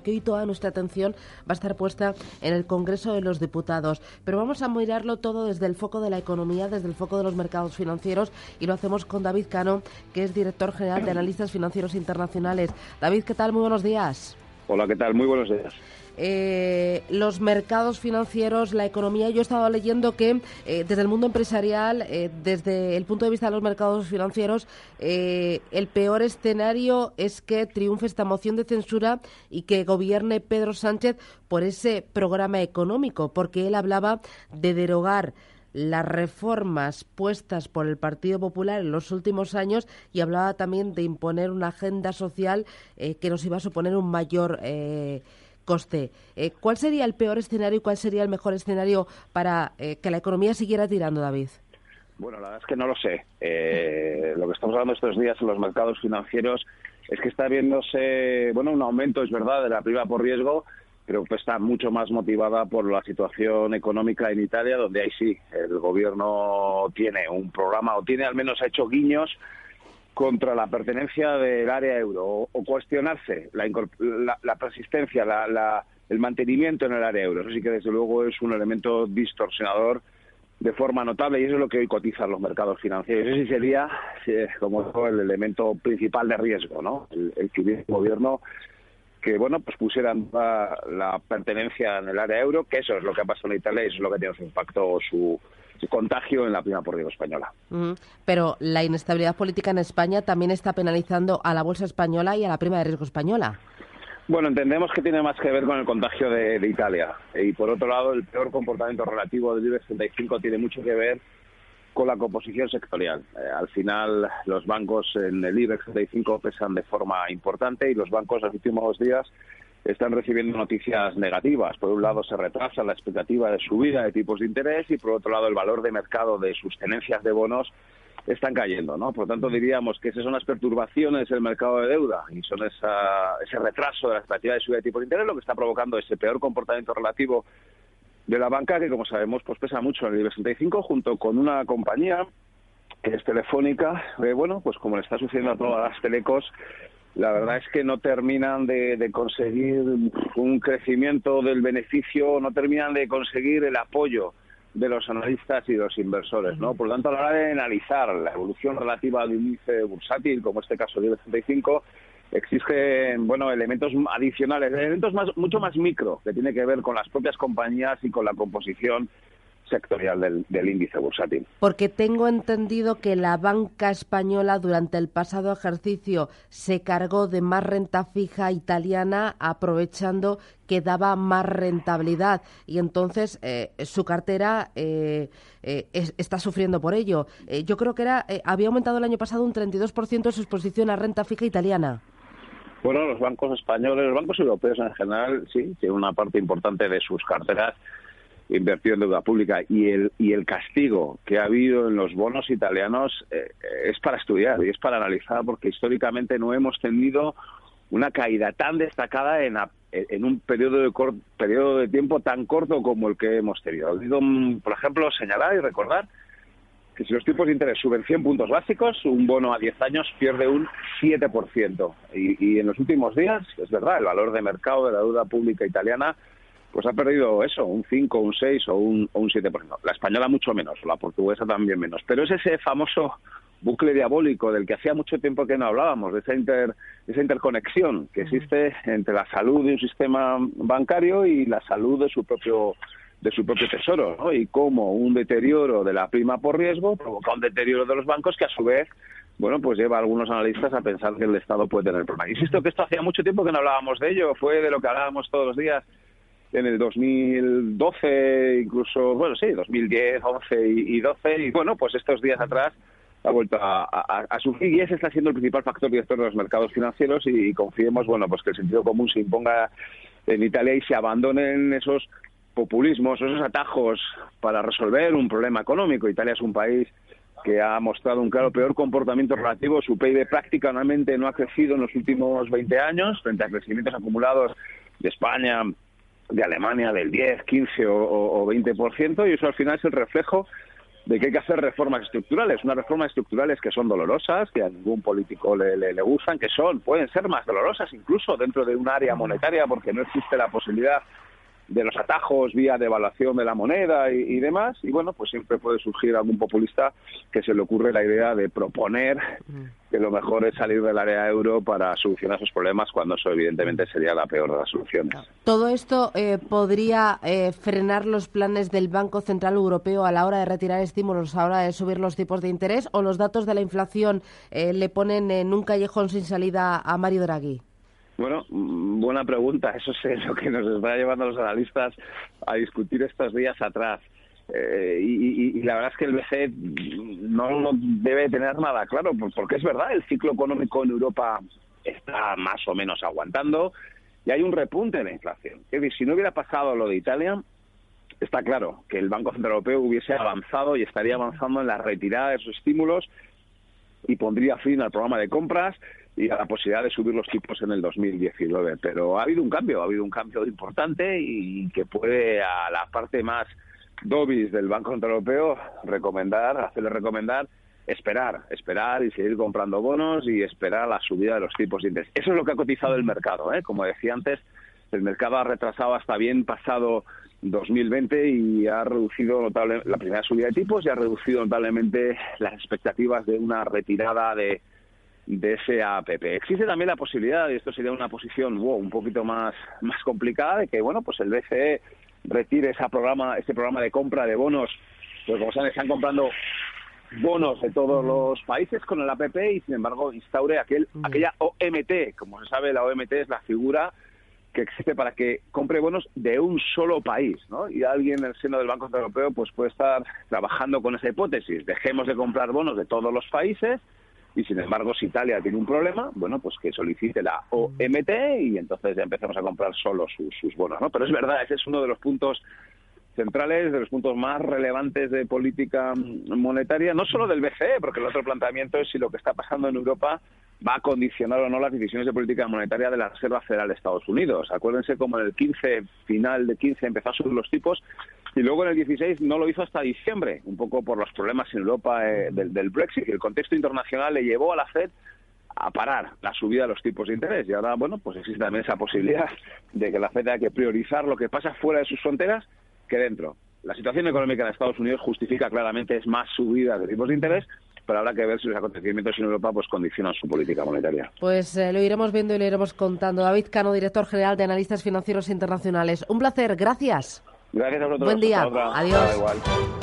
porque hoy toda nuestra atención va a estar puesta en el Congreso de los Diputados. Pero vamos a mirarlo todo desde el foco de la economía, desde el foco de los mercados financieros y lo hacemos con David Cano, que es director general de Analistas Financieros Internacionales. David, ¿qué tal? Muy buenos días. Hola, ¿qué tal? Muy buenos días. Eh, los mercados financieros, la economía. Yo he estado leyendo que eh, desde el mundo empresarial, eh, desde el punto de vista de los mercados financieros, el peor escenario es que triunfe esta moción de censura y que gobierne Pedro Sánchez por ese programa económico, porque él hablaba de derogar las reformas puestas por el Partido Popular en los últimos años y hablaba también de imponer una agenda social que nos iba a suponer un mayor coste. Eh, ¿Cuál sería el peor escenario y cuál sería el mejor escenario para eh, que la economía siguiera tirando, David? Bueno, la verdad es que no lo sé. Eh, lo que estamos hablando estos días en los mercados financieros es que está viéndose, bueno, un aumento, es verdad, de la prima por riesgo, pero que está mucho más motivada por la situación económica en Italia, donde ahí sí, el gobierno tiene un programa o tiene al menos ha hecho guiños contra la pertenencia del área euro o, cuestionarse la, persistencia, el mantenimiento en el área euro. Eso sí que desde luego es un elemento distorsionador de forma notable y eso es lo que hoy cotizan los mercados financieros. Ese sería como el elemento principal de riesgo, ¿no? El que el gobierno que bueno pues pusieran la, pertenencia en el área euro, que eso es lo que ha pasado en Italia y eso es lo que tiene su impacto su contagio en la prima por riesgo española. pero la inestabilidad política en España también está penalizando a la bolsa española y a la prima de riesgo española. Bueno, entendemos que tiene más que ver con el contagio de, Italia. Y por otro lado, el peor comportamiento relativo del IBEX 35 tiene mucho que ver con la composición sectorial. Eh, al final, los bancos en el IBEX 35 pesan de forma importante y los bancos en los últimos días están recibiendo noticias negativas. Por un lado, se retrasa la expectativa de subida de tipos de interés y, por otro lado, el valor de mercado de sus tenencias de bonos están cayendo, ¿no? Por lo tanto, diríamos que esas son las perturbaciones del mercado de deuda y son ese retraso de la expectativa de subida de tipos de interés lo que está provocando ese peor comportamiento relativo de la banca que, como sabemos, pues pesa mucho en el IBEX 65 junto con una compañía que es telefónica, eh, bueno, pues como le está sucediendo a todas las telecos, la verdad es que no terminan de, conseguir un crecimiento del beneficio, no terminan de conseguir el apoyo de los analistas y de los inversores, ¿no? Por lo tanto, a la hora de analizar la evolución relativa al índice bursátil, como este caso del 35, exigen, bueno, elementos adicionales, elementos más, mucho más micro, que tiene que ver con las propias compañías y con la composición sectorial del, índice bursátil. Porque tengo entendido que la banca española durante el pasado ejercicio se cargó de más renta fija italiana aprovechando que daba más rentabilidad y entonces eh, su cartera eh, eh, está sufriendo por ello. yo creo que era había aumentado el año pasado un 32% su exposición a renta fija italiana. Bueno, los bancos españoles, los bancos europeos en general, sí, tienen una parte importante de sus carteras invertido en deuda pública y el, y el castigo que ha habido en los bonos italianos eh, es para estudiar y es para analizar porque históricamente no hemos tenido una caída tan destacada en, en un periodo de, periodo de tiempo tan corto como el que hemos tenido. por ejemplo, señalar y recordar que si los tipos de interés suben 100 puntos básicos, un bono a 10 años pierde un 7%. Y, y en los últimos días, es verdad, el valor de mercado de la deuda pública italiana pues ha perdido eso, un 5, un 6 o un, o un 7%. La española mucho menos, la portuguesa también menos. Pero es ese famoso bucle diabólico del que hacía mucho tiempo que no hablábamos, de esa, inter, esa interconexión que existe entre la salud de un sistema bancario y la salud de su propio de su propio tesoro, ¿no? Y cómo un deterioro de la prima por riesgo provoca un deterioro de los bancos que a su vez bueno, pues lleva a algunos analistas a pensar que el Estado puede tener problemas. Insisto que esto hacía mucho tiempo que no hablábamos de ello, fue de lo que hablábamos todos los días en el 2012, incluso, bueno, sí, 2010, 11 y, 12, y bueno, pues estos días atrás ha vuelto a, a, sufrir y ese está siendo el principal factor director de los mercados financieros y, confiemos, bueno, pues que el sentido común se imponga en Italia y se abandonen esos populismos, esos atajos para resolver un problema económico. Italia es un país que ha mostrado un claro peor comportamiento relativo. Su PIB prácticamente no ha crecido en los últimos 20 años frente a crecimientos acumulados de España, de Alemania del 10, 15 o, o 20%, y eso al final es el reflejo de que hay que hacer reformas estructurales, unas reformas estructurales que son dolorosas, que a ningún político le, le, gustan, que son, pueden ser más dolorosas incluso dentro de un área monetaria, porque no existe la posibilidad de los atajos vía devaluación de la moneda y, demás. Y bueno, pues siempre puede surgir algún populista que se le ocurre la idea de proponer que lo mejor es salir del área euro para solucionar esos problemas, cuando eso evidentemente sería la peor de las soluciones. ¿Todo esto eh, podría eh, frenar los planes del Banco Central Europeo a la hora de retirar estímulos, a la hora de subir los tipos de interés? ¿O los datos de la inflación eh, le ponen en un callejón sin salida a Mario Draghi? Bueno, mm, buena pregunta. Eso es lo que nos está llevando a los analistas a discutir estos días atrás. Eh, y, la verdad es que el BCE no, debe tener nada claro, porque es verdad, el ciclo económico en Europa está más o menos aguantando y hay un repunte en la inflación. Es decir, si no hubiera pasado lo de Italia, está claro que el Banco Central Europeo hubiese avanzado y estaría avanzando en la retirada de sus estímulos y pondría fin al programa de compras y a la posibilidad de subir los tipos en el 2019. Pero ha habido un cambio, ha habido un cambio importante y que puede a la parte más dobis del Banco Central Europeo recomendar, hacerle recomendar esperar, esperar y seguir comprando bonos y esperar la subida de los tipos de interés. Eso es lo que ha cotizado el mercado. ¿eh? Como decía antes, el mercado ha retrasado hasta bien pasado 2020 y ha reducido notable la primera subida de tipos y ha reducido notablemente las expectativas de una retirada de de ese APP. Existe también la posibilidad, y esto sería una posición un poquito más, más complicada, de que bueno pues el BCE retire esa programa, ese programa de compra de bonos, pues como saben, están comprando bonos de todos los países con el APP y sin embargo instaure aquel, aquella OMT. Como se sabe, la OMT es la figura que existe para que compre bonos de un solo país, ¿no? Y alguien en el seno del Banco Central Europeo pues puede estar trabajando con esa hipótesis. Dejemos de comprar bonos de todos los países y sin embargo si Italia tiene un problema, bueno, pues que solicite la OMT y entonces ya empezamos a comprar solo sus, sus bonos, ¿no? Pero es verdad, ese es uno de los puntos centrales, de los puntos más relevantes de política monetaria, no solo del BCE, porque el otro planteamiento es si lo que está pasando en Europa va a condicionar o no las decisiones de política monetaria de la Reserva Federal de Estados Unidos. Acuérdense como en el 15, final de 15, empezó a subir los tipos y luego en el 16 no lo hizo hasta diciembre, un poco por los problemas en Europa eh, del, del Brexit. El contexto internacional le llevó a la Fed a parar la subida de los tipos de interés. Y ahora, bueno, pues existe también esa posibilidad de que la Fed tenga que priorizar lo que pasa fuera de sus fronteras que dentro. La situación económica de Estados Unidos justifica claramente es más subida de tipos de interés, pero habrá que ver si los acontecimientos en Europa pues condicionan su política monetaria. Pues eh, lo iremos viendo y lo iremos contando. David Cano, director general de Analistas Financieros Internacionales. Un placer, gracias. Gracias a vosotros. Buen día. Adiós.